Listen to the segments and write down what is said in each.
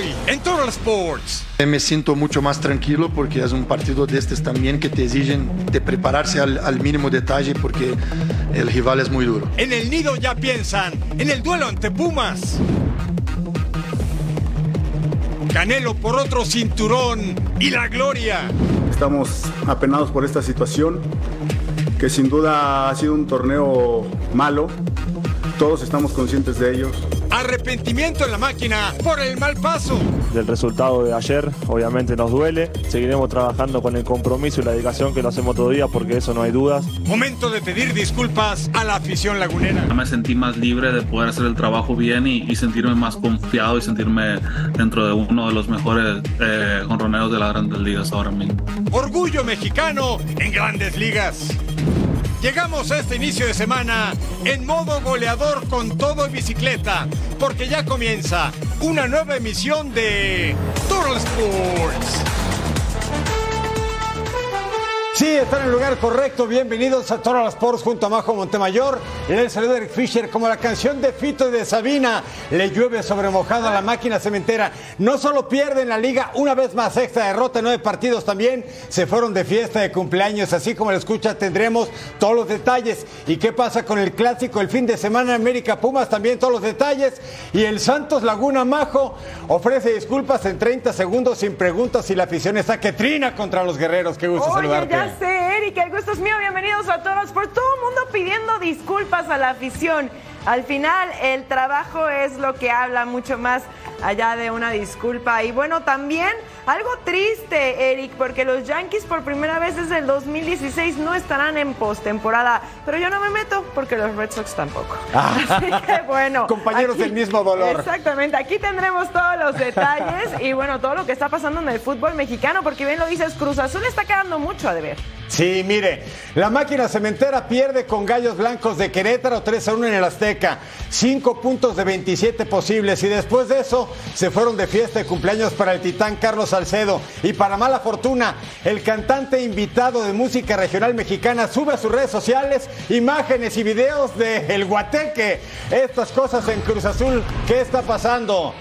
Hoy en Total Sports. Me siento mucho más tranquilo porque es un partido de estos también que te exigen de prepararse al, al mínimo detalle porque el rival es muy duro. En el nido ya piensan en el duelo ante Pumas. Canelo por otro cinturón y la gloria. Estamos apenados por esta situación, que sin duda ha sido un torneo malo. Todos estamos conscientes de ellos. Arrepentimiento en la máquina por el mal paso. Del resultado de ayer, obviamente nos duele. Seguiremos trabajando con el compromiso y la dedicación que lo hacemos todo día, porque eso no hay dudas. Momento de pedir disculpas a la afición lagunera. Me sentí más libre de poder hacer el trabajo bien y, y sentirme más confiado y sentirme dentro de uno de los mejores eh, de las grandes ligas ahora mismo. Orgullo mexicano en grandes ligas. Llegamos a este inicio de semana en modo goleador con todo y bicicleta, porque ya comienza una nueva emisión de Total Sports. Sí, están en el lugar correcto. Bienvenidos a Total Sports junto a Majo Montemayor. En el saludo de Eric Fisher, como la canción de Fito y de Sabina, le llueve sobre mojado a la máquina cementera. No solo pierden la liga, una vez más extra derrota, nueve partidos también. Se fueron de fiesta de cumpleaños, así como lo escucha, tendremos todos los detalles. ¿Y qué pasa con el clásico el fin de semana en América Pumas? También todos los detalles. Y el Santos Laguna Majo ofrece disculpas en 30 segundos sin preguntas y la afición está que trina contra los guerreros. Qué gusto Oye, saludarte. ya sé, Eric, el gusto es mío. Bienvenidos a todos por todo el mundo pidiendo disculpas a la afición. Al final, el trabajo es lo que habla mucho más allá de una disculpa. Y bueno, también algo triste, Eric, porque los Yankees por primera vez desde el 2016 no estarán en postemporada. Pero yo no me meto porque los Red Sox tampoco. Así que bueno. Ah. Compañeros del mismo dolor. Exactamente. Aquí tendremos todos los detalles y bueno, todo lo que está pasando en el fútbol mexicano, porque bien lo dices, Cruz Azul está quedando mucho a deber. Sí, mire, la máquina cementera pierde con Gallos Blancos de Querétaro 3 a 1 en el Azteca. 5 puntos de 27 posibles y después de eso se fueron de fiesta de cumpleaños para el titán Carlos Salcedo. Y para mala fortuna, el cantante invitado de música regional mexicana sube a sus redes sociales imágenes y videos de El Guateque. Estas cosas en Cruz Azul, ¿qué está pasando?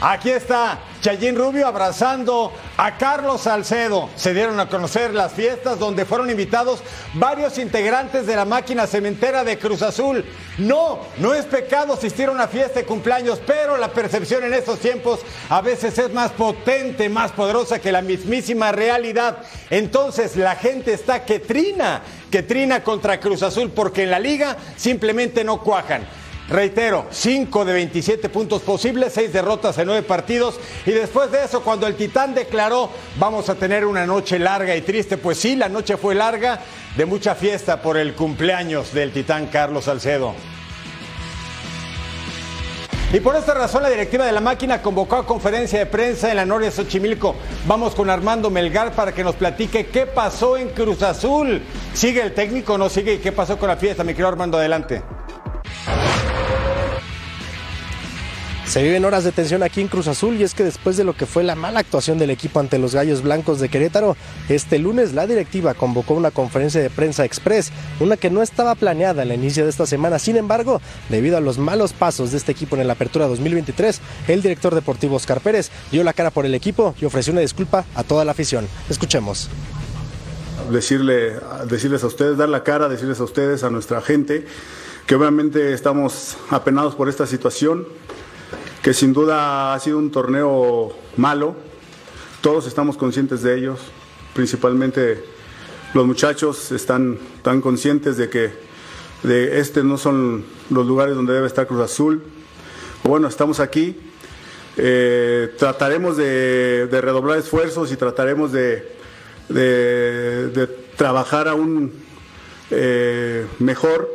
Aquí está Chayín Rubio abrazando a Carlos Salcedo. Se dieron a conocer las fiestas donde fueron invitados varios integrantes de la máquina cementera de Cruz Azul. No, no es pecado asistir a una fiesta de cumpleaños, pero la percepción en estos tiempos a veces es más potente, más poderosa que la mismísima realidad. Entonces la gente está que trina, que trina contra Cruz Azul porque en la liga simplemente no cuajan. Reitero, 5 de 27 puntos posibles, 6 derrotas en 9 partidos. Y después de eso, cuando el Titán declaró, vamos a tener una noche larga y triste, pues sí, la noche fue larga, de mucha fiesta por el cumpleaños del Titán Carlos Salcedo. Y por esta razón la directiva de la máquina convocó a conferencia de prensa en la Noria Xochimilco. Vamos con Armando Melgar para que nos platique qué pasó en Cruz Azul. ¿Sigue el técnico o no sigue? ¿Y qué pasó con la fiesta? Mi querido Armando, adelante. Se viven horas de tensión aquí en Cruz Azul y es que después de lo que fue la mala actuación del equipo ante los Gallos Blancos de Querétaro, este lunes la directiva convocó una conferencia de prensa express, una que no estaba planeada al inicio de esta semana. Sin embargo, debido a los malos pasos de este equipo en la apertura 2023, el director deportivo Oscar Pérez dio la cara por el equipo y ofreció una disculpa a toda la afición. Escuchemos. Decirle, decirles a ustedes, dar la cara, decirles a ustedes, a nuestra gente, que obviamente estamos apenados por esta situación, que sin duda ha sido un torneo malo, todos estamos conscientes de ellos, principalmente los muchachos están tan conscientes de que de este no son los lugares donde debe estar Cruz Azul. Bueno, estamos aquí, eh, trataremos de, redoblar esfuerzos y trataremos de trabajar aún eh, mejor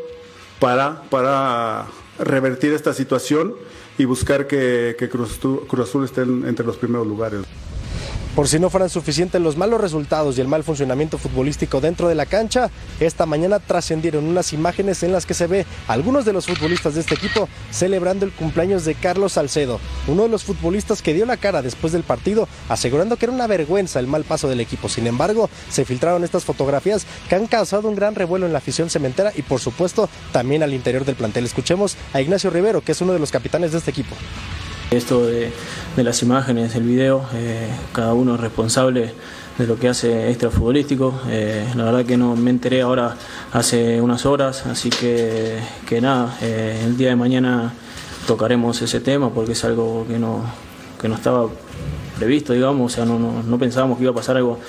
para, para revertir esta situación y buscar que, Cruz, Azul esté entre los primeros lugares. Por si no fueran suficientes los malos resultados y el mal funcionamiento futbolístico dentro de la cancha, esta mañana trascendieron unas imágenes en las que se ve a algunos de los futbolistas de este equipo celebrando el cumpleaños de Carlos Salcedo, uno de los futbolistas que dio la cara después del partido, asegurando que era una vergüenza el mal paso del equipo. Sin embargo, se filtraron estas fotografías que han causado un gran revuelo en la afición cementera y por supuesto también al interior del plantel. Escuchemos a Ignacio Rivero, que es uno de los capitanes de este equipo. Esto de, las imágenes, el video, eh, cada uno es responsable de lo que hace extrafutbolístico. Eh, la verdad que no me enteré ahora hace unas horas, así que, que nada, eh, el día de mañana tocaremos ese tema porque es algo que no, que no estaba previsto, digamos, o sea, no, no, no, pensábamos que iba a pasar algo,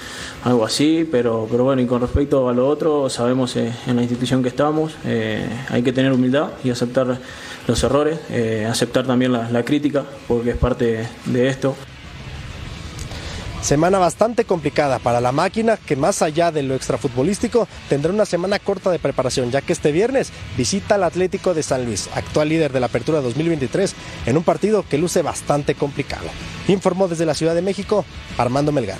algo así, pero, pero bueno, y con respecto a lo otro, sabemos en la institución que estamos, hay que tener humildad y aceptar los errores, eh, aceptar también la, crítica, porque es parte de esto. Semana bastante complicada para la máquina que más allá de lo extrafutbolístico tendrá una semana corta de preparación ya que este viernes visita al Atlético de San Luis, actual líder de la Apertura 2023, en un partido que luce bastante complicado. Informó desde la Ciudad de México Armando Melgar.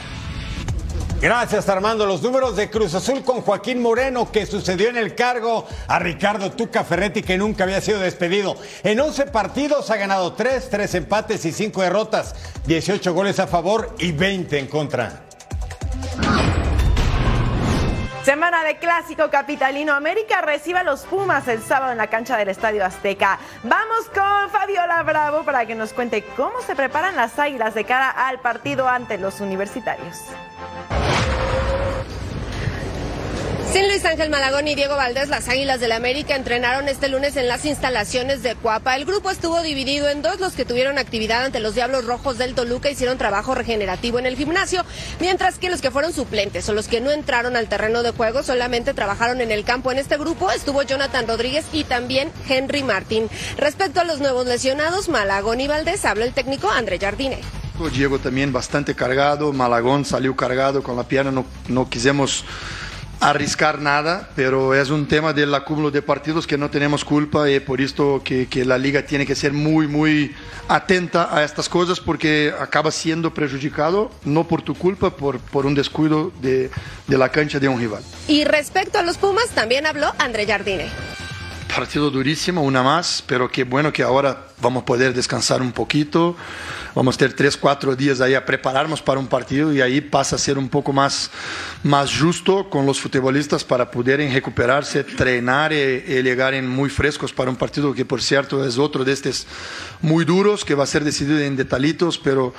Gracias Armando. Los números de Cruz Azul con Joaquín Moreno que sucedió en el cargo a Ricardo Tuca Ferretti que nunca había sido despedido. En 11 partidos ha ganado 3, 3 empates y 5 derrotas, 18 goles a favor y 20 en contra. Semana de clásico capitalino. América recibe a los Pumas el sábado en la cancha del Estadio Azteca. Vamos con Fabiola Bravo para que nos cuente cómo se preparan las águilas de cara al partido ante los universitarios. Sin Luis Ángel Malagón y Diego Valdés, las Águilas del la América entrenaron este lunes en las instalaciones de Cuapa. El grupo estuvo dividido en dos, los que tuvieron actividad ante los Diablos Rojos del Toluca hicieron trabajo regenerativo en el gimnasio, mientras que los que fueron suplentes o los que no entraron al terreno de juego solamente trabajaron en el campo. En este grupo estuvo Jonathan Rodríguez y también Henry Martín. Respecto a los nuevos lesionados, Malagón y Valdés, habla el técnico André Jardine. Diego también bastante cargado, Malagón salió cargado con la pierna, no, no quisimos arriscar nada, pero es un tema del acúmulo de partidos que no tenemos culpa y por esto que, que, la liga tiene que ser muy, muy atenta a estas cosas porque acaba siendo perjudicado, no por tu culpa, por, por un descuido de, de la cancha de un rival. Y respecto a los Pumas, también habló André Jardine. Partido durísimo, una más, pero qué bueno que ahora vamos a poder descansar un poquito vamos a tener tres, cuatro días ahí a prepararnos para un partido y ahí pasa a ser un poco más, más justo con los futbolistas para poderem recuperarse, treinar y, llegar muy frescos para un partido que, por cierto, es otro de estos muy duros que va a ser decidido en detallitos, pero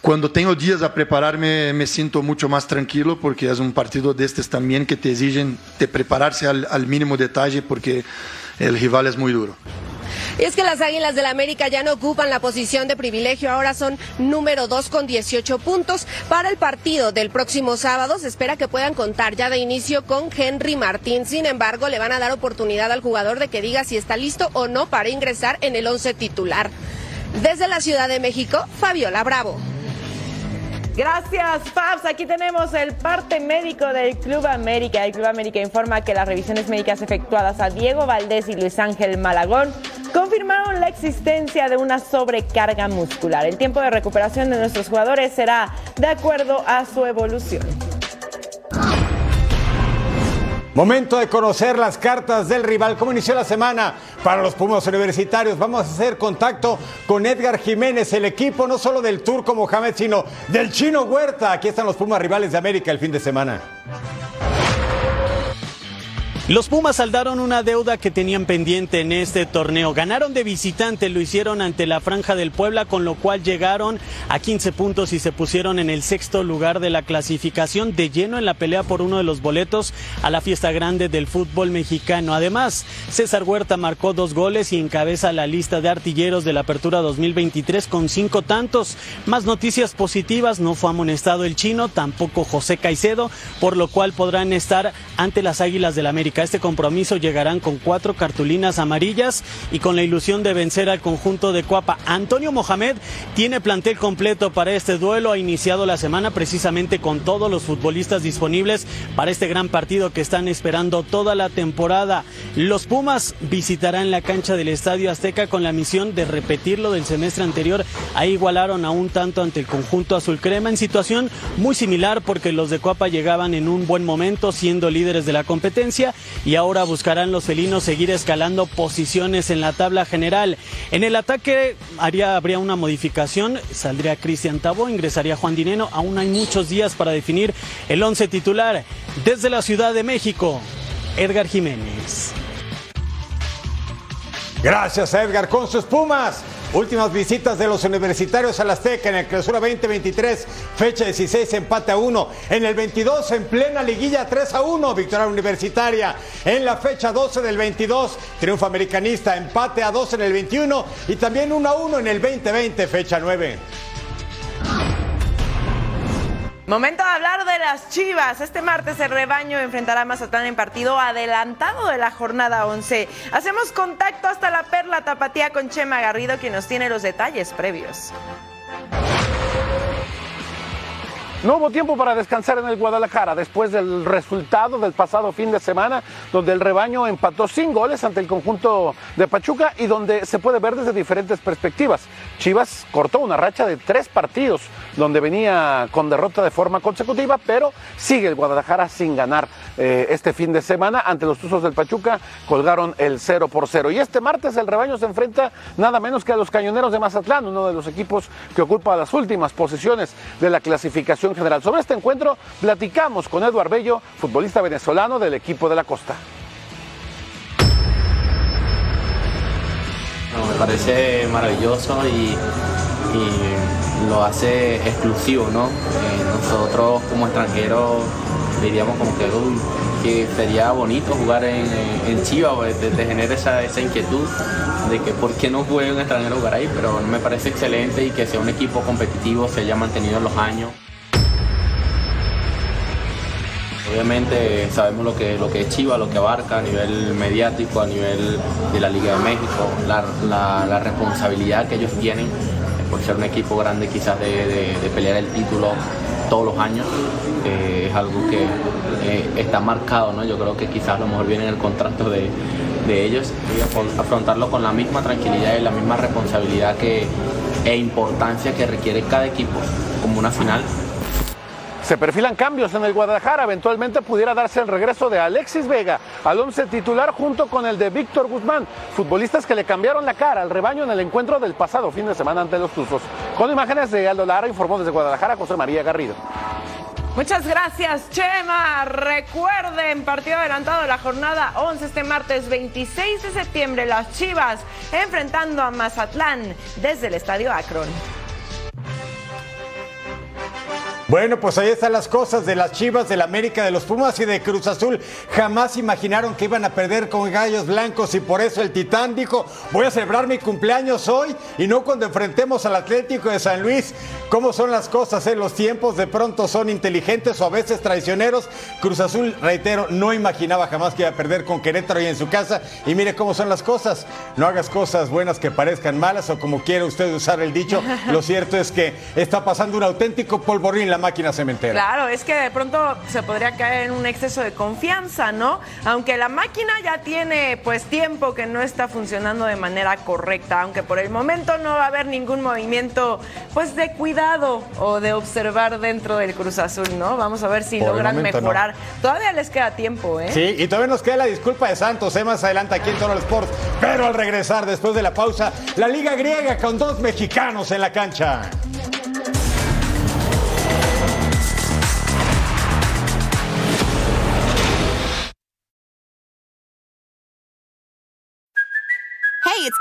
cuando tengo días a prepararme me siento mucho más tranquilo porque es un partido de estos también que te exigen de prepararse al mínimo detalle porque el rival es muy duro. Y es que las Águilas del la América ya no ocupan la posición de privilegio, ahora son número dos con 18 puntos. Para el partido del próximo sábado se espera que puedan contar ya de inicio con Henry Martín. Sin embargo, le van a dar oportunidad al jugador de que diga si está listo o no para ingresar en el once titular. Desde la Ciudad de México, Fabiola Bravo. Gracias, Fabs. Aquí tenemos el parte médico del Club América. El Club América informa que las revisiones médicas efectuadas a Diego Valdés y Luis Ángel Malagón confirmaron la existencia de una sobrecarga muscular. El tiempo de recuperación de nuestros jugadores será de acuerdo a su evolución. Momento de conocer las cartas del rival. ¿Cómo inició la semana para los Pumas Universitarios? Vamos a hacer contacto con Edgar Jiménez, el equipo no solo del Turco Mohamed, sino del Chino Huerta. Aquí están los Pumas rivales de América el fin de semana. Los Pumas saldaron una deuda que tenían pendiente en este torneo. Ganaron de visitante, lo hicieron ante la Franja del Puebla, con lo cual llegaron a 15 puntos y se pusieron en el sexto lugar de la clasificación de lleno en la pelea por uno de los boletos a la fiesta grande del fútbol mexicano. Además, César Huerta marcó dos goles y encabeza la lista de artilleros de la Apertura 2023 con cinco tantos. Más noticias positivas, no fue amonestado el chino, tampoco José Caicedo, por lo cual podrán estar ante las Águilas del América América. Este compromiso llegarán con cuatro cartulinas amarillas y con la ilusión de vencer al conjunto de Cuapa. Antonio Mohamed tiene plantel completo para este duelo. Ha iniciado la semana precisamente con todos los futbolistas disponibles para este gran partido que están esperando toda la temporada. Los Pumas visitarán la cancha del Estadio Azteca con la misión de repetir lo del semestre anterior. Ahí igualaron a un tanto ante el conjunto azul crema en situación muy similar porque los de Cuapa llegaban en un buen momento siendo líderes de la competencia y ahora buscarán los felinos seguir escalando posiciones en la tabla general. En el ataque habría una modificación, saldría Cristian Tabo, ingresaría Juan Dineno, aún hay muchos días para definir el once titular. Desde la Ciudad de México, Edgar Jiménez. Gracias Edgar con sus Pumas. Últimas visitas de los universitarios al Azteca en el Clausura 2023, fecha 16, empate a 1. En el 22, en plena liguilla 3 a 1, victoria universitaria. En la fecha 12 del 22, triunfo americanista, empate a 2 en el 21 y también 1 a 1 en el 2020, fecha 9. Momento de hablar de las Chivas. Este martes el rebaño enfrentará a Mazatlán en partido adelantado de la jornada 11. Hacemos contacto hasta la Perla Tapatía con Chema Garrido, quien nos tiene los detalles previos. No hubo tiempo para descansar en el Guadalajara después del resultado del pasado fin de semana, donde el rebaño empató sin goles ante el conjunto de Pachuca y donde se puede ver desde diferentes perspectivas. Chivas cortó una racha de tres partidos, donde venía con derrota de forma consecutiva, pero sigue el Guadalajara sin ganar eh, este fin de semana. Ante los Tuzos del Pachuca colgaron el 0 por 0. Y este martes el rebaño se enfrenta nada menos que a los Cañoneros de Mazatlán, uno de los equipos que ocupa las últimas posiciones de la clasificación general. Sobre este encuentro platicamos con Eduard Bello, futbolista venezolano del equipo de la Costa. me parece maravilloso y, y, lo hace exclusivo, ¿no? Eh, nosotros como extranjeros diríamos como que, que sería bonito jugar en, en Chivas, te, te, genera esa, esa, inquietud de que por qué no juegue un extranjero jugar ahí, pero me parece excelente y que sea un equipo competitivo, se haya mantenido en los años. Obviamente sabemos lo que, lo que es Chivas, lo que abarca a nivel mediático, a nivel de la Liga de México, la, la responsabilidad que ellos tienen por ser un equipo grande quizás de, de, pelear el título todos los años, es algo que eh, está marcado, ¿no? yo creo que quizás a lo mejor viene en el contrato de, de ellos y afrontarlo con la misma tranquilidad y la misma responsabilidad que, e importancia que requiere cada equipo como una final se perfilan cambios en el Guadalajara. Eventualmente pudiera darse el regreso de Alexis Vega al once titular junto con el de Víctor Guzmán, futbolistas que le cambiaron la cara al rebaño en el encuentro del pasado fin de semana ante los Tuzos. Con imágenes de Aldo Lara, informó desde Guadalajara José María Garrido. Muchas gracias, Chema. Recuerden, partido adelantado de la jornada 11 este martes 26 de septiembre, las Chivas enfrentando a Mazatlán desde el Estadio Akron. Bueno, pues ahí están las cosas de las Chivas, del América, de los Pumas y de Cruz Azul. Jamás imaginaron que iban a perder con gallos blancos y por eso el Titán dijo, voy a celebrar mi cumpleaños hoy y no cuando enfrentemos al Atlético de San Luis. ¿Cómo son las cosas? Eh? Los tiempos de pronto son inteligentes o a veces traicioneros. Cruz Azul, reitero, no imaginaba jamás que iba a perder con Querétaro y en su casa. Y mire cómo son las cosas. No hagas cosas buenas que parezcan malas o como quiera usted usar el dicho. Lo cierto es que está pasando un auténtico polvorín la máquina cementera. Claro, es que de pronto se podría caer en un exceso de confianza, ¿no? Aunque la máquina ya tiene pues tiempo que no está funcionando de manera correcta, aunque por el momento no va a haber ningún movimiento pues de cuidado o de observar dentro del Cruz Azul, ¿no? Vamos a ver si Por logran momento, mejorar. no. Todavía les queda tiempo, ¿eh? Sí, y todavía nos queda la disculpa de Santos, ¿eh? más adelante aquí en Total Sports. Pero al regresar, después de la pausa, la Liga Griega con dos mexicanos en la cancha.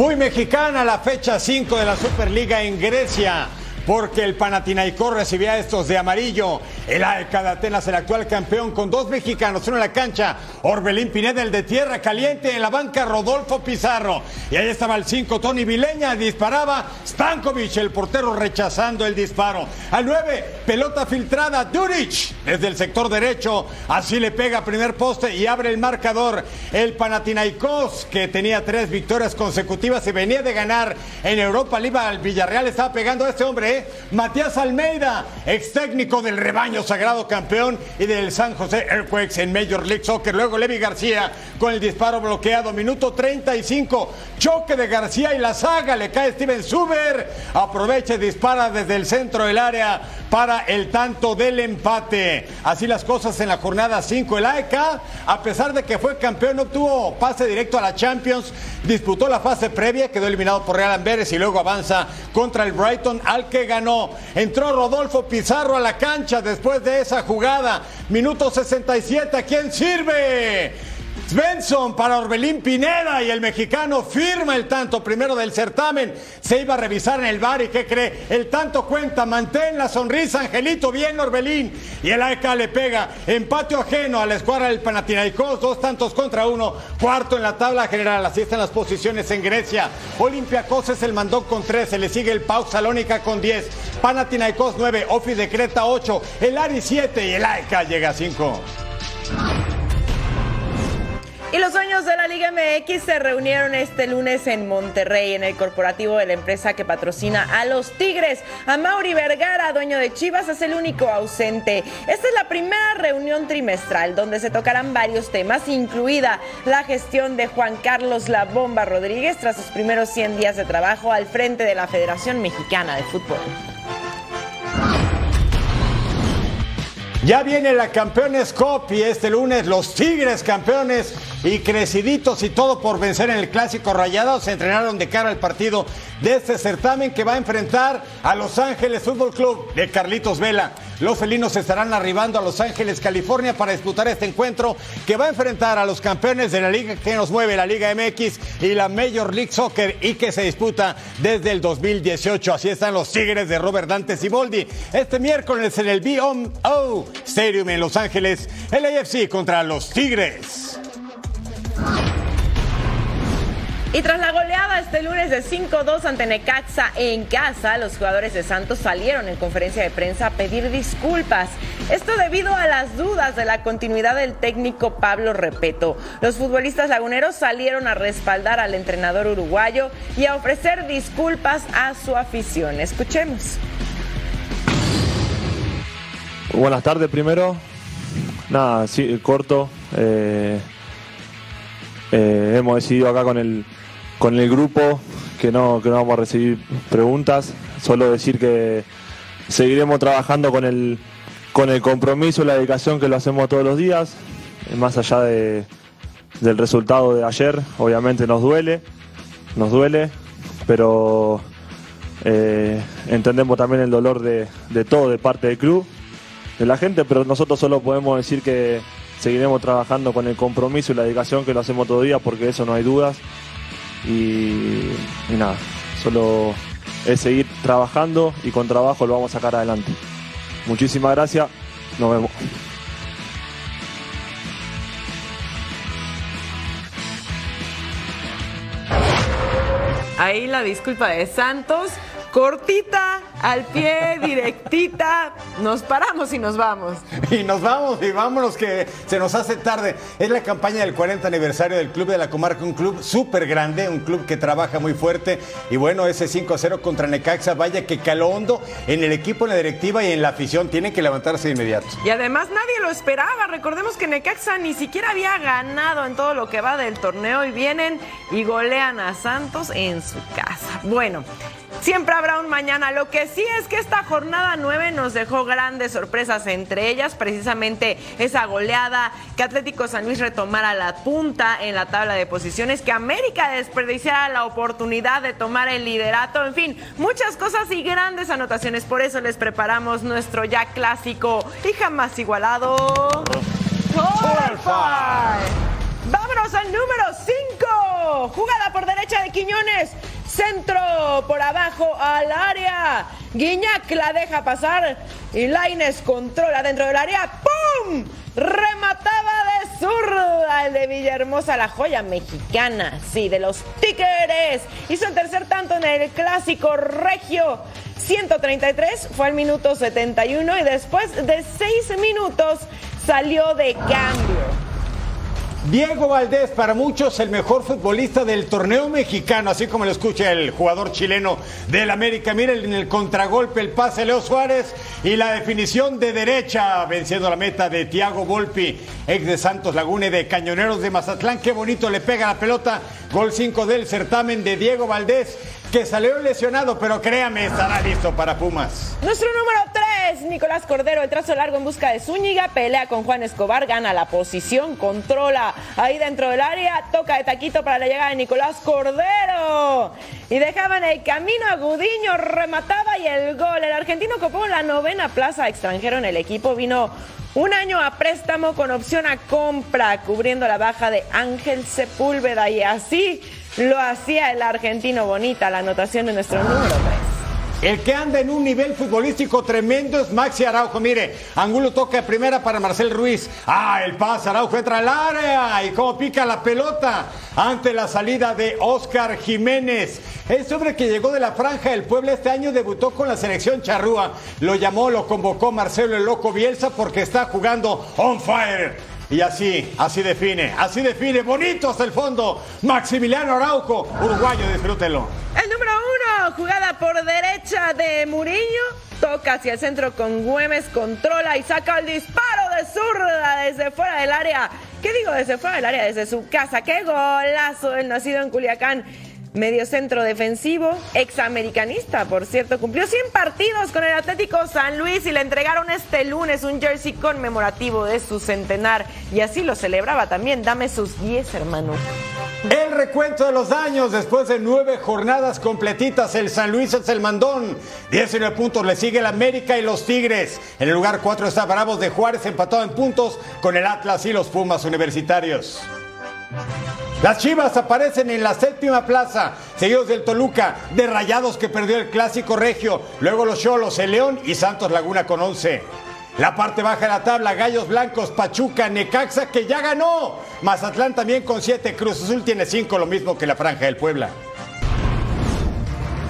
Muy mexicana la fecha 5 de la Superliga en Grecia. Porque el Panathinaikos recibía estos de amarillo. El AEK de Atenas, el actual campeón, con dos mexicanos, uno en la cancha. Orbelín Pineda, el de tierra caliente. En la banca, Rodolfo Pizarro. Y ahí estaba el 5, Tony Vileña. Disparaba Stankovic, el portero, rechazando el disparo. Al 9, pelota filtrada, Duric, desde el sector derecho. Así le pega primer poste y abre el marcador. El Panathinaikos, que tenía tres victorias consecutivas y venía de ganar en Europa Liga al Villarreal, estaba pegando a este hombre. Matías Almeida, ex técnico del rebaño sagrado campeón y del San José Earthquakes en Major League Soccer. Luego Levi García con el disparo bloqueado. Minuto 35. Choque de García y la saga. Le cae Steven Zuber. Aprovecha y dispara desde el centro del área para el tanto del empate. Así las cosas en la jornada 5. El AEK, a pesar de que fue campeón, no obtuvo pase directo a la Champions. Disputó la fase previa, quedó eliminado por Real Amberes y luego avanza contra el Brighton al ganó. Entró Rodolfo Pizarro a la cancha después de esa jugada. Minuto 67. ¿A quién sirve? Svensson para Orbelín Pineda y el mexicano firma el tanto primero del certamen. Se iba a revisar en el bar y ¿qué cree? El tanto cuenta, mantén la sonrisa, Angelito, bien Orbelín. Y el AEK le pega empate ajeno a la escuadra del Panathinaikos, dos tantos contra uno, cuarto en la tabla general. Así están las posiciones en Grecia. Olympiacos es el mandón con 13, le sigue el Pau Salónica con 10, Panathinaikos 9, Ofi de Creta 8, el Ari 7 y el AEK llega a 5. Y los dueños de la Liga MX se reunieron este lunes en Monterrey, en el corporativo de la empresa que patrocina a los Tigres. A Mauri Vergara, dueño de Chivas, es el único ausente. Esta es la primera reunión trimestral donde se tocarán varios temas, incluida la gestión de Juan Carlos La Bomba Rodríguez tras sus primeros 100 días de trabajo al frente de la Federación Mexicana de Fútbol. Ya viene la Campeones Cup y este lunes los Tigres campeones y creciditos y todo por vencer en el Clásico Rayado se entrenaron de cara al partido de este certamen que va a enfrentar a Los Ángeles Fútbol Club de Carlitos Vela. Los felinos estarán arribando a Los Ángeles, California para disputar este encuentro que va a enfrentar a los campeones de la liga que nos mueve, la Liga MX y la Major League Soccer y que se disputa desde el 2018. Así están los Tigres de Robert Dante Siboldi. Este miércoles en el BOO Stadium en Los Ángeles, el AFC contra los Tigres. Y tras la goleada este lunes de 5-2 ante Necaxa en casa, los jugadores de Santos salieron en conferencia de prensa a pedir disculpas. Esto debido a las dudas de la continuidad del técnico Pablo Repeto. Los futbolistas laguneros salieron a respaldar al entrenador uruguayo y a ofrecer disculpas a su afición. Escuchemos. Buenas tardes primero. Nada, sí, corto. Eh, eh, hemos decidido acá con el, con el grupo que no, que no vamos a recibir preguntas. Solo decir que seguiremos trabajando con el, con el compromiso y la dedicación que lo hacemos todos los días. Más allá de, del resultado de ayer, obviamente nos duele, nos duele, pero eh, entendemos también el dolor de, de todo, de parte del club, de la gente, pero nosotros solo podemos decir que seguiremos trabajando con el compromiso y la dedicación que lo hacemos todo día, porque eso no hay dudas. Y, y nada, solo es seguir trabajando y con trabajo lo vamos a sacar adelante. Muchísimas gracias, nos vemos. Ahí la disculpa de Santos. Cortita, al pie, directita. Nos paramos y nos vamos. Y nos vamos y vámonos que se nos hace tarde. Es la campaña del 40 aniversario del Club de la Comarca, un club súper grande, un club que trabaja muy fuerte. Y bueno, ese 5-0 contra Necaxa, vaya que caló hondo en el equipo, en la directiva y en la afición. Tienen que levantarse de inmediato. Y además nadie lo esperaba. Recordemos que Necaxa ni siquiera había ganado en todo lo que va del torneo y vienen y golean a Santos en su casa. Bueno, Siempre habrá un mañana. Lo que sí es que esta jornada 9 nos dejó grandes sorpresas, entre ellas precisamente esa goleada, que Atlético San Luis retomara la punta en la tabla de posiciones, que América desperdiciara la oportunidad de tomar el liderato, en fin, muchas cosas y grandes anotaciones. Por eso les preparamos nuestro ya clásico y jamás igualado. Vámonos al número 5. Jugada por derecha de Quiñones. Centro por abajo al área. Guiñac la deja pasar. Y Laines controla dentro del área. ¡Pum! Remataba de zurda el de Villahermosa, la joya mexicana. Sí, de los Tigres. Hizo el tercer tanto en el clásico regio. 133 fue al minuto 71 y después de 6 minutos salió de cambio. Diego Valdés, para muchos el mejor futbolista del torneo mexicano, así como lo escucha el jugador chileno del América. Miren en el contragolpe el pase Leo Suárez y la definición de derecha, venciendo la meta de Tiago Volpi, ex de Santos Laguna y de Cañoneros de Mazatlán. Qué bonito le pega la pelota. Gol 5 del certamen de Diego Valdés que salió lesionado, pero créame, estará listo para Pumas. Nuestro número 3, Nicolás Cordero, el trazo largo en busca de Zúñiga, pelea con Juan Escobar, gana la posición, controla ahí dentro del área, toca de taquito para la llegada de Nicolás Cordero. Y dejaban el camino a Gudiño, remataba y el gol. El argentino copó la novena plaza extranjero en el equipo, vino un año a préstamo con opción a compra, cubriendo la baja de Ángel Sepúlveda y así lo hacía el argentino bonita, la anotación de nuestro número 3. El que anda en un nivel futbolístico tremendo es Maxi Araujo. Mire, Angulo toca primera para Marcel Ruiz. Ah, el pase, Araujo entra al área y cómo pica la pelota ante la salida de Oscar Jiménez. Este hombre que llegó de la franja del pueblo este año debutó con la selección charrúa. Lo llamó, lo convocó Marcelo el Loco Bielsa porque está jugando on fire. Y así, así define, así define, bonito hasta el fondo, Maximiliano Araujo, uruguayo, disfrútelo. El número uno, jugada por derecha de Muriño, toca hacia el centro con Güemes, controla y saca el disparo de zurda desde fuera del área. ¿Qué digo desde fuera del área? Desde su casa. ¡Qué golazo! El nacido en Culiacán medio centro defensivo, examericanista, por cierto, cumplió 100 partidos con el Atlético San Luis y le entregaron este lunes un jersey conmemorativo de su centenar y así lo celebraba también. Dame sus 10, hermano. El recuento de los años después de nueve jornadas completitas, el San Luis es el mandón. 19 puntos le sigue el América y los Tigres. En el lugar 4 está Bravos de Juárez empatado en puntos con el Atlas y los Pumas universitarios. Las Chivas aparecen en la séptima plaza, seguidos del Toluca, de Rayados que perdió el clásico regio, luego los Cholos, el León y Santos Laguna con 11. La parte baja de la tabla, Gallos Blancos, Pachuca, Necaxa que ya ganó. Mazatlán también con 7, Cruz Azul tiene 5, lo mismo que la Franja del Puebla.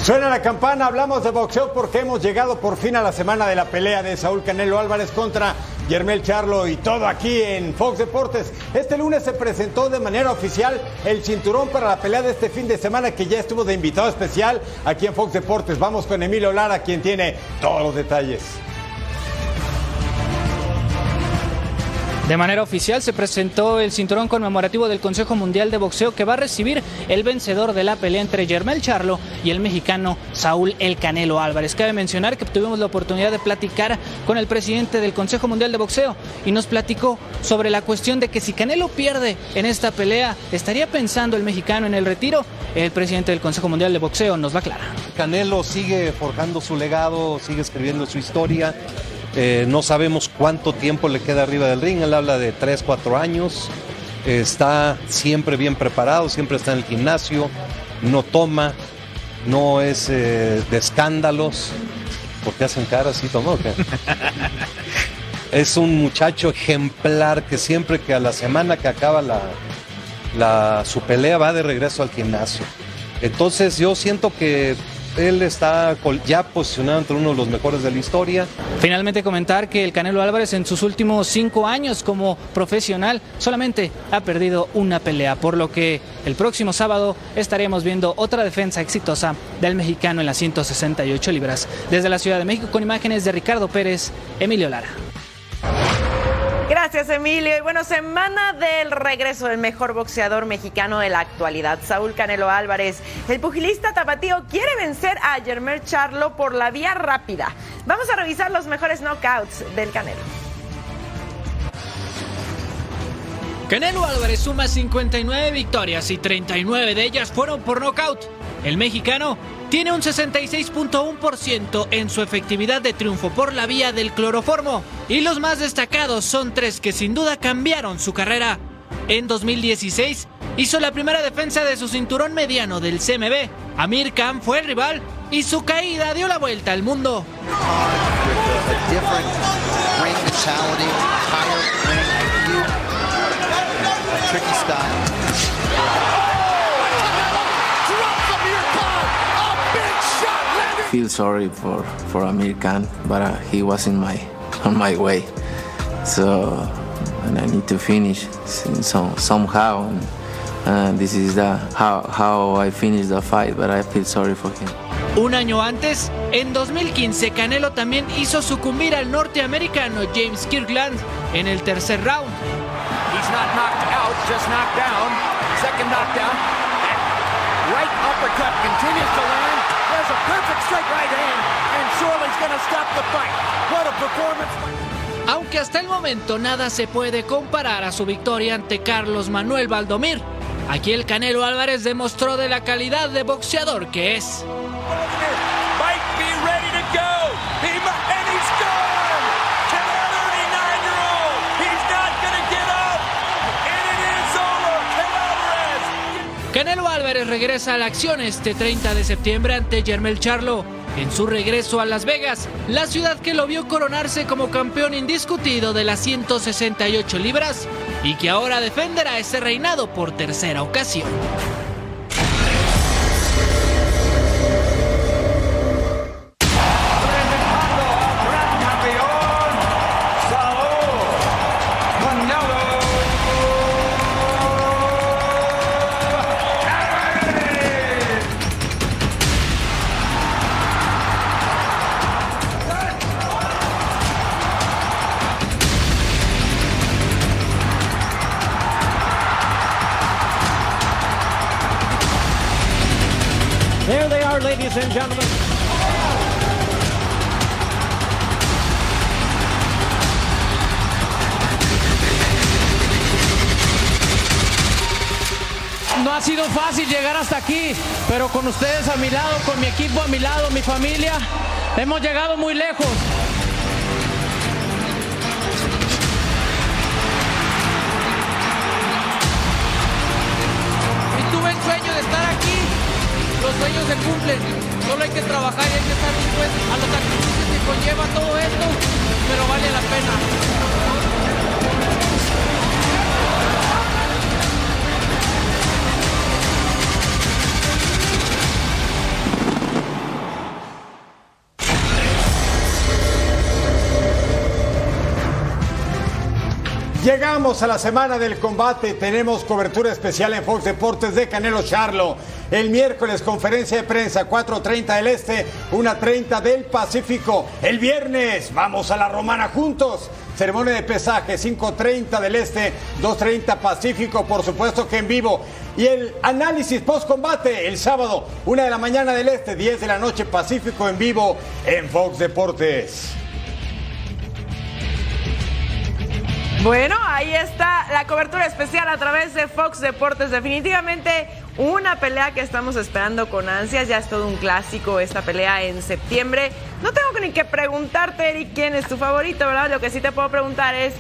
Suena la campana, hablamos de boxeo porque hemos llegado por fin a la semana de la pelea de Saúl Canelo Álvarez contra Yermel Charlo y todo aquí en Fox Deportes. Este lunes se presentó de manera oficial el cinturón para la pelea de este fin de semana que ya estuvo de invitado especial aquí en Fox Deportes. Vamos con Emilio Lara, quien tiene todos los detalles. De manera oficial se presentó el cinturón conmemorativo del Consejo Mundial de Boxeo que va a recibir el vencedor de la pelea entre Germel Charlo y el mexicano Saúl El Canelo Álvarez. Cabe mencionar que tuvimos la oportunidad de platicar con el presidente del Consejo Mundial de Boxeo y nos platicó sobre la cuestión de que si Canelo pierde en esta pelea, ¿estaría pensando el mexicano en el retiro? El presidente del Consejo Mundial de Boxeo nos va a aclarar. Canelo sigue forjando su legado, sigue escribiendo su historia eh, no sabemos cuánto tiempo le queda arriba del ring. Él habla de 3, 4 años. está siempre bien preparado, siempre está en el gimnasio. No toma, no es eh, de escándalos. porque hacen caras y tomó? es un muchacho ejemplar que siempre que a la semana que acaba la, su pelea va de regreso al gimnasio. Entonces yo siento que él está ya posicionado entre uno de los mejores de la historia. Finalmente comentar que el Canelo Álvarez en sus últimos cinco años como profesional solamente ha perdido una pelea, por lo que el próximo sábado estaremos viendo otra defensa exitosa del mexicano en las 168 libras. Desde la Ciudad de México con imágenes de Ricardo Pérez, Emilio Lara. Gracias, Emilio. Y bueno, semana del regreso del mejor boxeador mexicano de la actualidad, Saúl Canelo Álvarez. El pugilista tapatío quiere vencer a Germán Charlo por la vía rápida. Vamos a revisar los mejores knockouts del Canelo. Canelo Álvarez suma 59 victorias y 39 de ellas fueron por nocaut. El mexicano tiene un 66.1% en su efectividad de triunfo por la vía del cloroformo y los más destacados son tres que sin duda cambiaron su carrera. En 2016 hizo la primera defensa de su cinturón mediano del CMB. Amir Khan fue el rival y su caída dio la vuelta al mundo. Feel sorry for, for Amir Khan, but uh, he was in my on my way. So and I need to finish some, somehow. And, uh, this is the, how, how I finish the fight, but I feel sorry for him. Un año antes, en 2015, Canelo también hizo sucumbir al norteamericano James Kirkland en el tercer round. He's not knocked out, just knocked down. Second knockdown. Right uppercut continues perfect straight right hand, and Shorely's going to stop the fight. What a performance. Aunque hasta el momento nada se puede comparar a su victoria ante Carlos Manuel Valdomir, aquí el Canelo Álvarez demostró de la calidad de boxeador que es. Regresa a la acción este 30 de septiembre ante Jermel Charlo. En su regreso a Las Vegas, la ciudad que lo vio coronarse como campeón indiscutido de las 168 libras y que ahora defenderá ese reinado por tercera ocasión. Pero con ustedes a mi lado, con mi equipo a mi lado, mi familia, hemos llegado muy lejos. Y tuve el sueño de estar aquí. Los sueños se cumplen. Solo hay que trabajar y hay que estar dispuestos a los sacrificios que conlleva todo esto, pero vale la pena. Llegamos a la semana del combate. Tenemos cobertura especial en Fox Deportes de Canelo Charlo. El miércoles, conferencia de prensa, 4.30 del Este, 1.30 del Pacífico. El viernes, vamos a la Romana juntos. Ceremonia de pesaje, 5.30 del Este, 2.30 Pacífico, por supuesto que en vivo. Y el análisis post-combate, el sábado, 1 de la mañana del Este, 10 de la noche Pacífico en vivo en Fox Deportes. Bueno, ahí está la cobertura especial a través de Fox Deportes. Definitivamente una pelea que estamos esperando con ansias. Ya es todo un clásico esta pelea en septiembre. No tengo ni que preguntarte, Eric, quién es tu favorito, ¿verdad? Lo que sí te puedo preguntar es,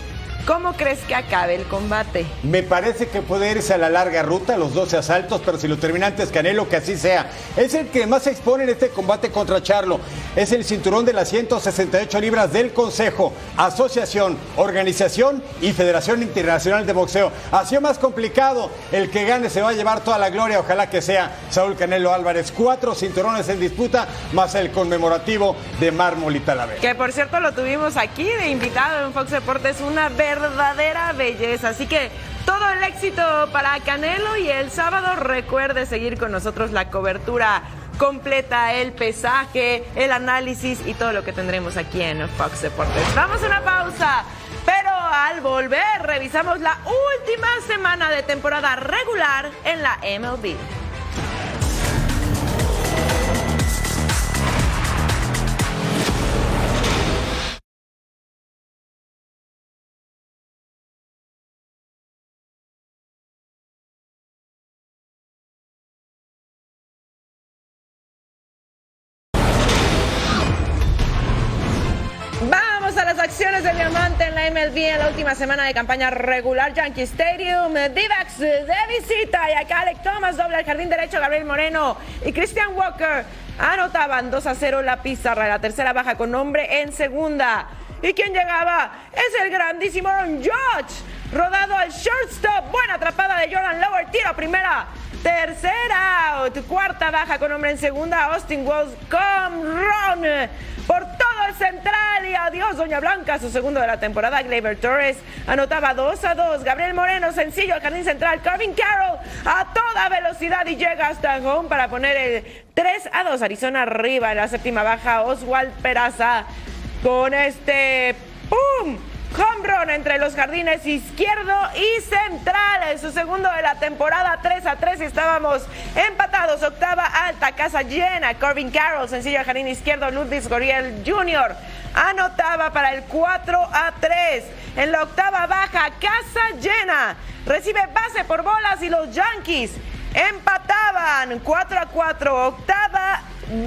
¿cómo crees que acabe el combate? Me parece que puede irse a la larga ruta, los 12 asaltos, pero si lo termina antes Canelo, que así sea. Es el que más se expone en este combate contra Charlo. Es el cinturón de las 168 libras del Consejo, Asociación, Organización y Federación Internacional de Boxeo. Ha sido más complicado. El que gane se va a llevar toda la gloria. Ojalá que sea Saúl Canelo Álvarez. Cuatro cinturones en disputa, más el conmemorativo de mármol y talavera. Que por cierto lo tuvimos aquí de invitado en Fox Deportes, una verdadera belleza. Así que todo el éxito para Canelo y el sábado recuerde seguir con nosotros la cobertura completa, el pesaje, el análisis y todo lo que tendremos aquí en Fox Deportes. Vamos a una pausa, pero al volver revisamos la última semana de temporada regular en la MLB. MLB en la última semana de campaña regular. Yankee Stadium, Divax de visita y acá Alec Thomas doble al jardín derecho, Gabriel Moreno y Christian Walker anotaban 2 a 0 la pizarra. La tercera baja con nombre en segunda. ¿Y quién llegaba? Es el grandísimo Aaron Judge. Rodado al shortstop. Buena atrapada de Jordan Lower. Tiro a primera. Tercera out. Cuarta baja con hombre en segunda. Austin Wells con run por todo el central. Y adiós, Doña Blanca. Su segundo de la temporada. Gleyber Torres anotaba 2 a 2. Gabriel Moreno sencillo al jardín central. Carvin Carroll a toda velocidad y llega hasta home para poner el 3 a 2. Arizona arriba en la séptima baja. Oswald Peraza con este ¡pum! Home run entre los jardines izquierdo y central. En su segundo de la temporada 3 a 3 y estábamos empatados. Octava alta casa llena. Corbin Carroll sencillo jardín izquierdo. Ludwig Goriel Jr. anotaba para el 4 a 3 en la octava baja casa llena. Recibe base por bolas y los Yankees empataban. 4 a 4 octava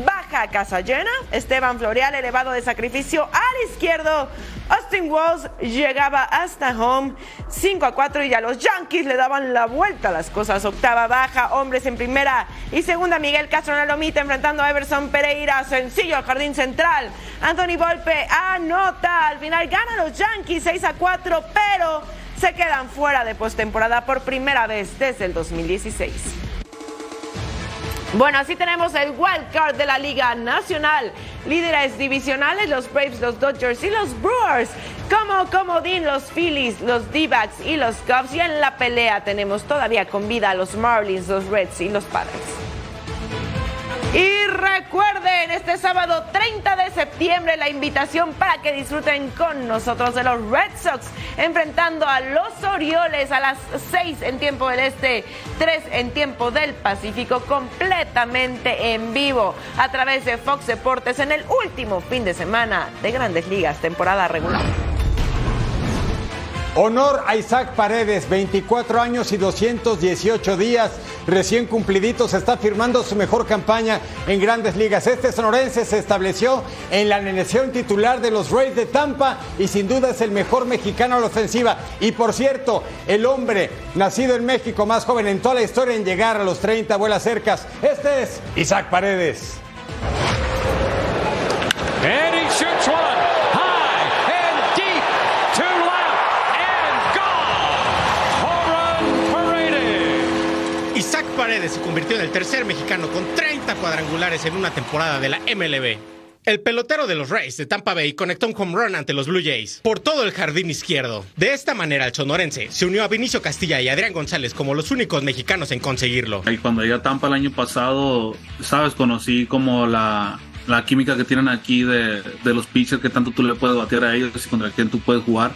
baja casa llena. Esteban Florial elevado de sacrificio al izquierdo. Austin Walls llegaba hasta home 5 a 4 y ya los Yankees le daban la vuelta a las cosas. Octava baja, hombres en primera y segunda. Miguel Castro en lomita enfrentando a Everson Pereira. Sencillo al jardín central. Anthony Volpe anota. Al final ganan los Yankees 6 a 4, pero se quedan fuera de postemporada por primera vez desde el 2016. Bueno, así tenemos el wild card de la Liga Nacional. Líderes divisionales, los Braves, los Dodgers y los Brewers. Como comodín, los Phillies, los D-backs y los Cubs. Y en la pelea tenemos todavía con vida a los Marlins, los Reds y los Padres. Y recuerden, este sábado 30 de septiembre la invitación para que disfruten con nosotros de los Red Sox enfrentando a los Orioles a las 6 en tiempo del Este, 3 en tiempo del Pacífico, completamente en vivo a través de Fox Deportes en el último fin de semana de Grandes Ligas, temporada regular. Honor a Isaac Paredes, 24 años y 218 días recién cumpliditos, está firmando su mejor campaña en grandes ligas. Este sonorense se estableció en la alineación titular de los Rays de Tampa y sin duda es el mejor mexicano a la ofensiva. Y por cierto, el hombre nacido en México más joven en toda la historia en llegar a los 30 vuelas cercas. Este es Isaac Paredes. Paredes se convirtió en el tercer mexicano con 30 cuadrangulares en una temporada de la MLB. El pelotero de los Rays de Tampa Bay conectó un home run ante los Blue Jays por todo el jardín izquierdo. De esta manera, el sonorense se unió a Vinicio Castilla y Adrián González como los únicos mexicanos en conseguirlo. Y cuando llegué a Tampa el año pasado, sabes, conocí como la, la química que tienen aquí de, de los pitchers, que tanto tú le puedes batear a ellos y contra quién tú puedes jugar.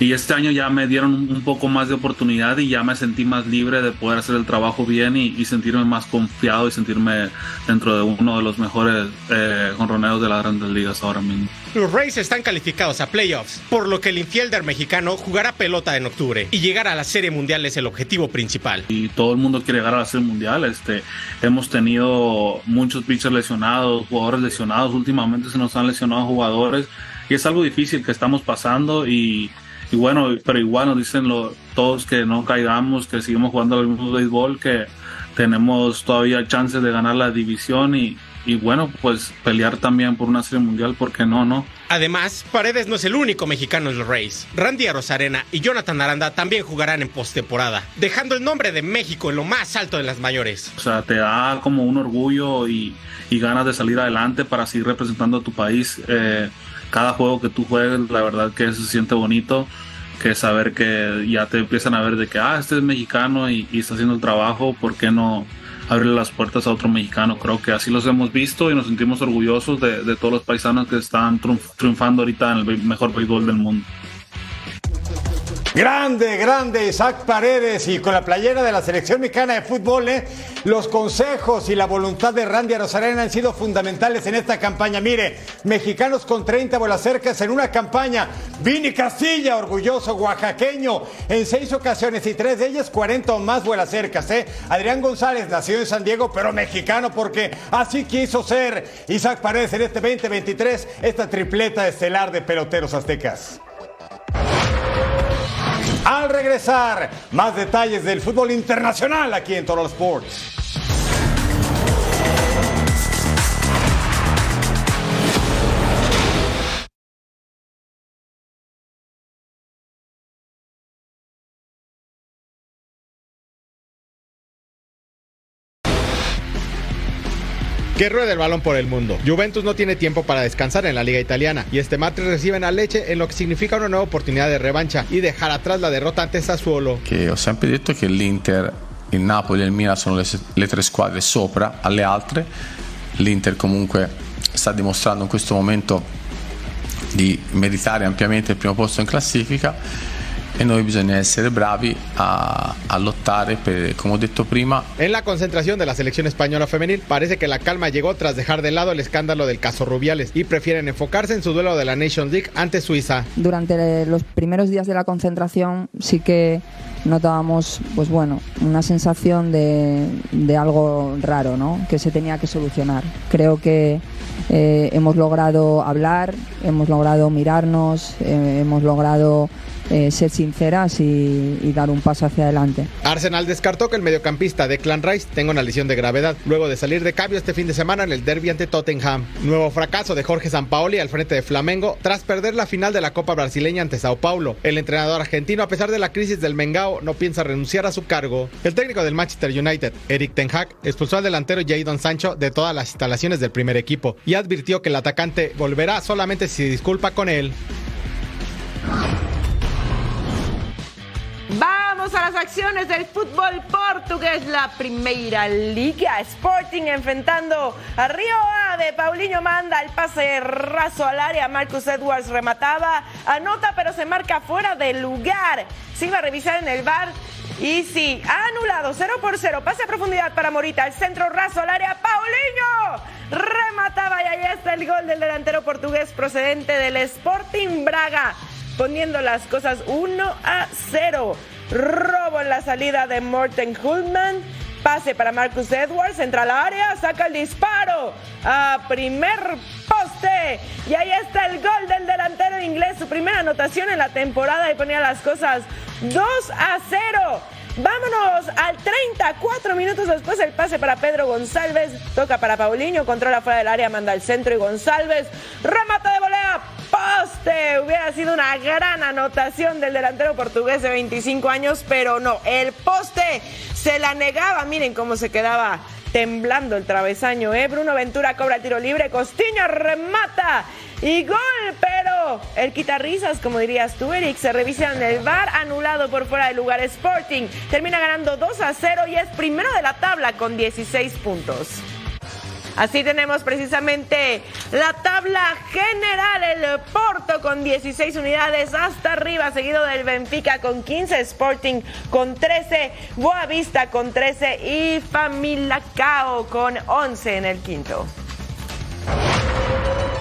Y este año ya me dieron un, poco más de oportunidad y ya me sentí más libre de poder hacer el trabajo bien y, y sentirme más confiado y sentirme dentro de uno de los mejores eh, de las grandes ligas ahora mismo. Los Rays están calificados a playoffs, por lo que el infielder mexicano jugará pelota en octubre y llegar a la Serie Mundial es el objetivo principal. y todo el mundo quiere llegar a la serie mundial. Este, hemos tenido muchos pitchers lesionados, jugadores lesionados. Últimamente se nos han lesionado jugadores y es algo difícil que estamos pasando y, y bueno, pero igual nos dicen lo- todos que no caigamos, que seguimos jugando al mismo béisbol, que tenemos todavía chances de ganar la división y, y bueno, pues pelear también por una serie mundial, porque no, no. Además, Paredes no es el único mexicano en los Rays. Randy Rosarena y Jonathan Aranda también jugarán en postemporada, dejando el nombre de México en lo más alto de las mayores. O sea, te da como un orgullo y, y ganas de salir adelante para seguir representando a tu país. Eh, cada juego que tú juegues, la verdad que se siente bonito, que saber que ya te empiezan a ver de que, ah, este es mexicano y, está haciendo el trabajo, ¿por qué no abrirle las puertas a otro mexicano? Creo que así los hemos visto y nos sentimos orgullosos de, de todos los paisanos que están triunf- triunfando ahorita en el mejor béisbol del mundo. Grande, grande Isaac Paredes y con la playera de la selección mexicana de fútbol, ¿eh? los consejos y la voluntad de Randy Arozarena han sido fundamentales en esta campaña. Mire, mexicanos con 30 bolas cercas en una campaña. Vini Castilla, orgulloso oaxaqueño, en seis ocasiones y tres de ellas 40 o más vuelas cercas. ¿eh? Adrián González, nacido en San Diego, pero mexicano porque así quiso ser Isaac Paredes en este 2023, esta tripleta estelar de peloteros aztecas. Al regresar, más detalles del fútbol internacional aquí en Total Sports. Que ruede el balón por el mundo. Juventus no tiene tiempo para descansar en la liga italiana y este martes reciben a Leche en lo que significa una nueva oportunidad de revancha y dejar atrás la derrota ante Sassuolo. Che ho sempre detto che l'Inter, il Napoli e il Milan sono le, le tre squadre sopra alle altre. L'Inter comunque sta dimostrando in questo momento di meritare ampiamente il primo posto in classifica e noi bisogna essere bravi a, a lottare per, come ho detto prima, En la concentración de la selección española femenil parece que la calma llegó tras dejar de lado el escándalo del caso Rubiales y prefieren enfocarse en su duelo de la Nations League ante Suiza. Durante los primeros días de la concentración sí que notábamos, pues bueno, una sensación de, de algo raro, ¿no? Que se tenía que solucionar. Creo que eh, hemos logrado hablar, hemos logrado mirarnos, eh, hemos logrado eh, ser sinceras y, dar un paso hacia adelante. Arsenal descartó que el mediocampista Declan Rice tenga una lesión de gravedad luego de salir de cambio este fin de semana en el derby ante Tottenham. Nuevo fracaso de Jorge Sampaoli al frente de Flamengo tras perder la final de la Copa Brasileña ante Sao Paulo. El entrenador argentino, a pesar de la crisis del Mengao, no piensa renunciar a su cargo. El técnico del Manchester United, Eric Ten Hag, expulsó al delantero Jadon Sancho de todas las instalaciones del primer equipo y advirtió que el atacante volverá solamente si se disculpa con él. A las acciones del fútbol portugués, la Primeira Liga. Sporting enfrentando a Río Ave. Paulinho manda el pase raso al área. Marcus Edwards remataba, anota, pero se marca fuera del lugar. Se iba a revisar en el bar. Y sí, anulado, 0 por 0. Pase a profundidad para Morita. El centro raso al área. Paulinho remataba y ahí está el gol del delantero portugués procedente del Sporting Braga poniendo las cosas 1 a 0. Robo en la salida de Morten Hultman. Pase para Marcus Edwards, entra al área, saca el disparo a primer poste. Y ahí está el gol del delantero inglés, su primera anotación en la temporada y ponía las cosas 2 a 0. Vámonos al 34 minutos después el pase para Pedro González. Toca para Paulinho, controla fuera del área, manda al centro y González remata de volea. Poste, hubiera sido una gran anotación del delantero portugués de 25 años, pero no, el poste se la negaba. Miren cómo se quedaba temblando el travesaño, ¿eh? Bruno Ventura cobra tiro libre, Costiño remata y gol, pero el quitarrisas, como dirías tú, Eric, se revisa en el bar, anulado por fuera de lugar Sporting. Termina ganando 2 a 0 y es primero de la tabla con 16 puntos. Así tenemos precisamente la tabla general. El Porto con 16 unidades hasta arriba, seguido del Benfica con 15, Sporting con 13, Boavista con 13 y Familacao con 11 en el quinto.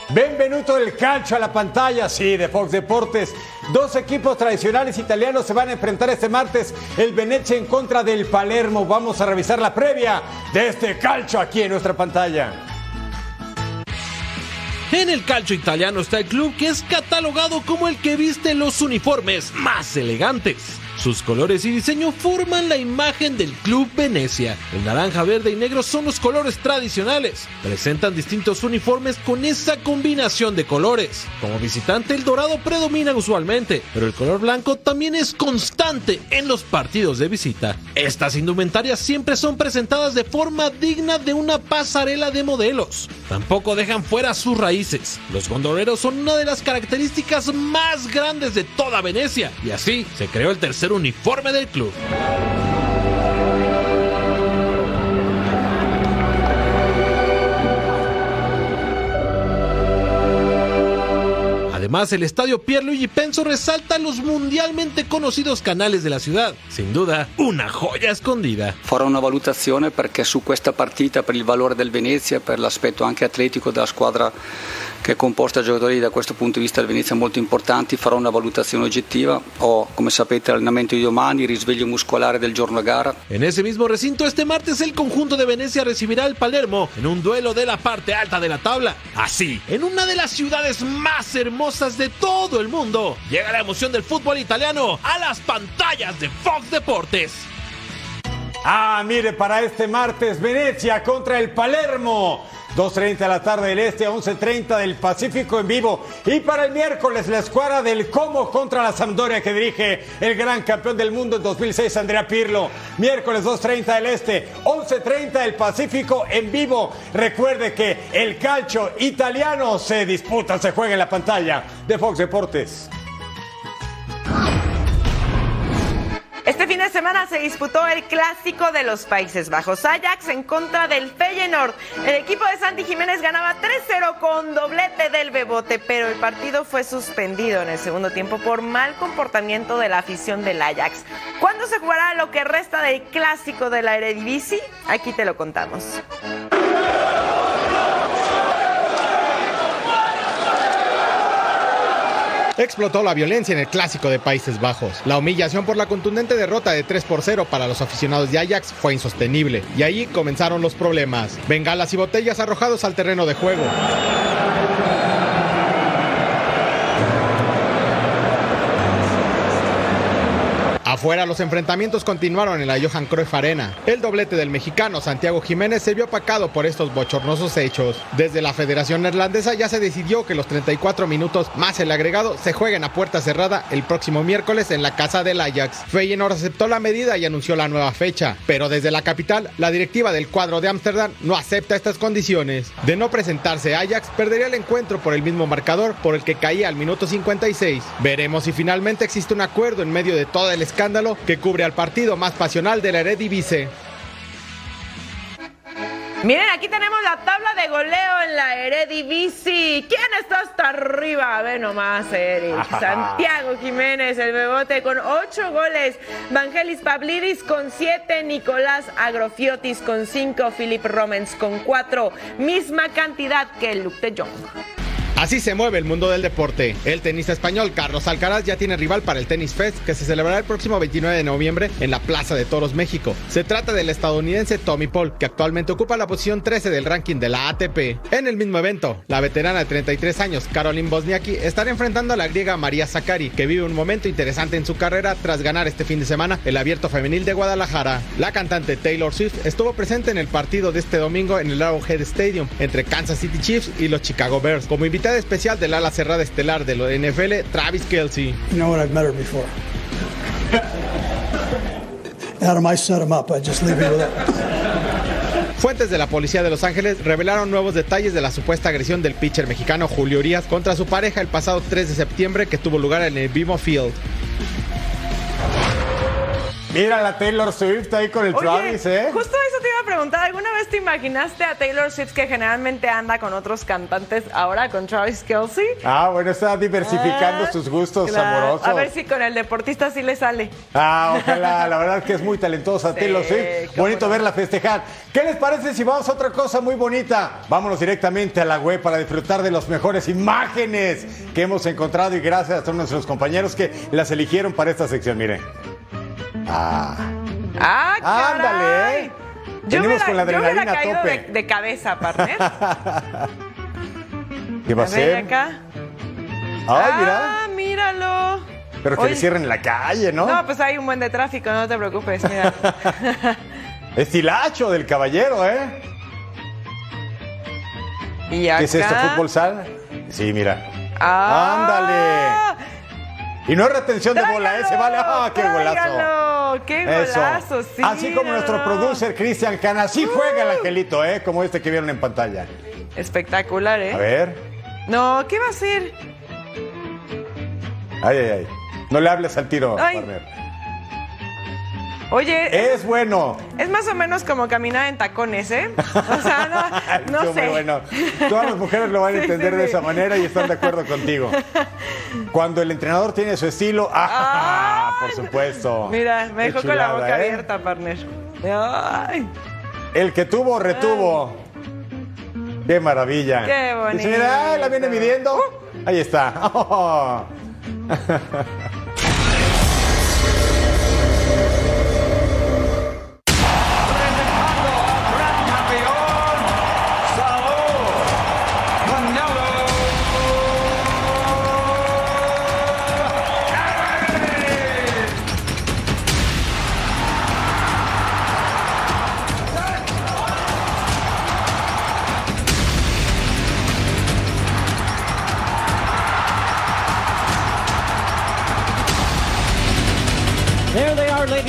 Benvenuto del calcio a la pantalla, sí, de Fox Deportes. Dos equipos tradicionales italianos se van a enfrentar este martes. El Venecia en contra del Palermo. Vamos a revisar la previa de este calcio aquí en nuestra pantalla. En el calcio italiano está el club que es catalogado como el que viste los uniformes más elegantes. Sus colores y diseño forman la imagen del Club Venecia. El naranja, verde y negro son los colores tradicionales. Presentan distintos uniformes con esa combinación de colores. Como visitante el dorado predomina usualmente, pero el color blanco también es constante en los partidos de visita. Estas indumentarias siempre son presentadas de forma digna de una pasarela de modelos. Tampoco dejan fuera sus raíces. Los gondoleros son una de las características más grandes de toda Venecia y así se creó el tercer uniforme del club. Además, el estadio Pierluigi Penso resalta los mundialmente conocidos canales de la ciudad. Sin duda, una joya escondida. Farò una valutazione perché su questa partita, per il valore del Venezia, per l'aspetto anche atletico della squadra che da giocatori da questo punto di vista del Venezia molto importanti, farò una valutazione oggettiva. Ho, come sapete, l'allenamento di domani, risveglio muscolare del giorno gara. En ese mismo recinto, este martes el conjunto de Venecia recibirá al Palermo en un duelo de la parte alta de la tabla. Así, en una de las ciudades más hermosas de todo el mundo, llega la emoción del fútbol italiano a las pantallas de Fox Deportes. Ah, mire, para este martes, Venecia contra el Palermo. 2.30 de la tarde del Este, 11.30 del Pacífico en vivo. Y para el miércoles, la escuadra del Como contra la Sampdoria que dirige el gran campeón del mundo en 2006, Andrea Pirlo. Miércoles 2.30 del Este, 11.30 del Pacífico en vivo. Recuerde que el calcio italiano se disputa, se juega en la pantalla de Fox Deportes. Este fin de semana se disputó el clásico de los Países Bajos. Ajax en contra del Feyenoord. El equipo de Santi Jiménez ganaba 3-0 con doblete del Bebote, pero el partido fue suspendido en el segundo tiempo por mal comportamiento de la afición del Ajax. ¿Cuándo se jugará lo que resta del clásico de la Eredivisie? Aquí te lo contamos. Explotó la violencia en el clásico de Países Bajos. La humillación por la contundente derrota de 3 por 0 para los aficionados de Ajax fue insostenible y ahí comenzaron los problemas. Bengalas y botellas arrojados al terreno de juego. Afuera los enfrentamientos continuaron en la Johan Cruyff Arena. El doblete del mexicano Santiago Jiménez se vio opacado por estos bochornosos hechos. Desde la Federación Neerlandesa ya se decidió que los 34 minutos más el agregado se jueguen a puerta cerrada el próximo miércoles en la casa del Ajax. Feyenoord aceptó la medida y anunció la nueva fecha, pero desde la capital la directiva del cuadro de Ámsterdam no acepta estas condiciones. De no presentarse Ajax perdería el encuentro por el mismo marcador por el que caía al minuto 56. Veremos si finalmente existe un acuerdo en medio de todo el escándalo que cubre al partido más pasional de la Eredivisie. Miren, aquí tenemos la tabla de goleo en la Eredivisie. ¿Quién está hasta arriba? Ve nomás, Eric. Santiago Jiménez, el bebote, con ocho goles. Vangelis Pavlidis con siete. Nicolás Agrofiotis con cinco. Philip Romens con cuatro. Misma cantidad que Luke de Jong. Así se mueve el mundo del deporte. El tenista español Carlos Alcaraz ya tiene rival para el Tennis Fest que se celebrará el próximo 29 de noviembre en la Plaza de Toros, México. Se trata del estadounidense Tommy Paul, que actualmente ocupa la posición 13 del ranking de la ATP. En el mismo evento, la veterana de 33 años Caroline Bosniaki estará enfrentando a la griega María Zakari, que vive un momento interesante en su carrera tras ganar este fin de semana el Abierto Femenil de Guadalajara. La cantante Taylor Swift estuvo presente en el partido de este domingo en el Arrowhead Stadium entre Kansas City Chiefs y los Chicago Bears como invitada especial del ala cerrada estelar de la NFL, Travis Kelsey. You know what? I've met her before. Adam, I set him up. I just leave you with that. Fuentes de la policía de Los Ángeles revelaron nuevos detalles de la supuesta agresión del pitcher mexicano Julio Urias contra su pareja el pasado 3 de septiembre que tuvo lugar en el Vimo Field. Mira la Taylor Swift ahí con el Oye, Travis, ¿eh? Justo eso te iba a preguntar. ¿Alguna vez te imaginaste a Taylor Swift que generalmente anda con otros cantantes, ahora con Travis Kelsey? Ah, bueno, está diversificando Ah, sus gustos claro. amorosos. A ver si con el deportista sí le sale. Ah, ojalá, la verdad que es muy talentosa Taylor Swift. Bonito verla festejar. ¿Qué les parece si vamos a otra cosa muy bonita? Vámonos directamente a la web para disfrutar de las mejores imágenes que hemos encontrado y gracias a todos nuestros compañeros que las eligieron para esta sección. Miren. Ah, ¡Ah, caray! ándale, ¿eh? Yo Venimos con la yo hubiera adrenalina a caído tope. de, de cabeza, partner. ¿Qué va a A ver ser? acá. Ay, mira. Ah, míralo. Pero que Oye, le cierren la calle, ¿no? No, pues hay un buen de tráfico, no te preocupes, mira. Estilacho del caballero, ¿eh? Y acá. ¿Qué es esto, fútbol sal? Sí, mira. Ah, ¡Ándale! Y no es retención de bola, ese vale. ¡Ah, qué golazo! tráigalo, ¡Qué Eso. golazo! Sí, Así como nuestro producer Cristian Cana, así juega el angelito, ¿eh? Como este que vieron en pantalla. Espectacular, ¿eh? A ver. No, ¿qué va a hacer? Ay, ay, ay. No le hables al tiro, Ay. Oye, Es bueno. es más o menos como caminar en tacones, ¿eh? O sea, no, sé. bueno. Todas las mujeres lo van a entender sí, de sí. esa manera y están de acuerdo contigo. Cuando el entrenador tiene su estilo, ¡ah! por supuesto. Mira, me Qué dejó con la boca ¿eh? abierta, partner. Ay. El que tuvo, retuvo. ¡Qué maravilla! Qué bonito. Y "Ay, ¿la viene midiendo? Ahí está. Oh.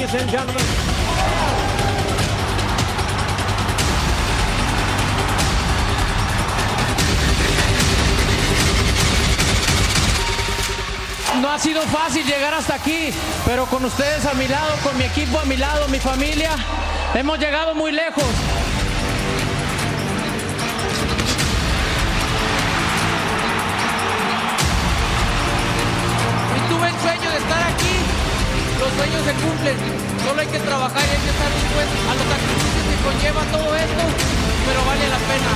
No ha sido fácil llegar hasta aquí, pero con ustedes a mi lado, con mi equipo a mi lado, mi familia, hemos llegado muy lejos. Y tuve el sueño de estar aquí. Los sueños se cumplen. Solo hay que trabajar y hay que estar dispuestos a los sacrificios que conlleva todo esto, pero vale la pena.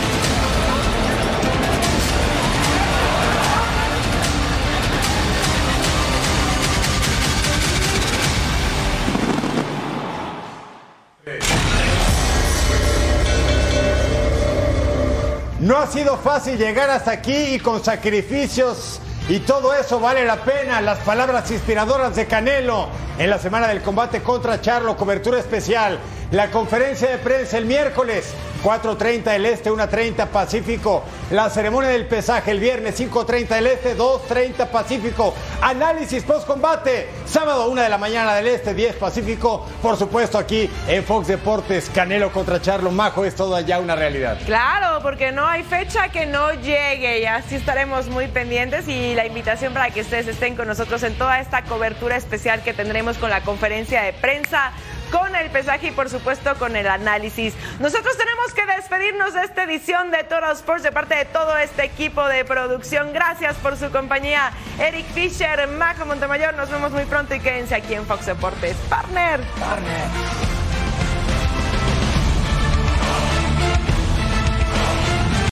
No ha sido fácil llegar hasta aquí y con sacrificios y todo eso vale la pena. Las palabras inspiradoras de Canelo en la semana del combate contra Charlo, cobertura especial. La conferencia de prensa el miércoles, 4.30 del Este, 1.30 Pacífico. La ceremonia del pesaje el viernes, 5.30 del Este, 2.30 Pacífico. Análisis post-combate, sábado 1 de la mañana del Este, 10 Pacífico. Por supuesto aquí en Fox Deportes, Canelo contra Charlo. Majo, es todo ya una realidad. Claro, porque no hay fecha que no llegue y así estaremos muy pendientes y la invitación para que ustedes estén con nosotros en toda esta cobertura especial que tendremos con la conferencia de prensa, con el pesaje y por supuesto con el análisis. Nosotros tenemos que despedirnos de esta edición de Toro Sports de parte de todo este equipo de producción. Gracias por su compañía. Eric Fisher, Majo Montemayor, nos vemos muy pronto y quédense aquí en Fox Deportes. Partner. Partner.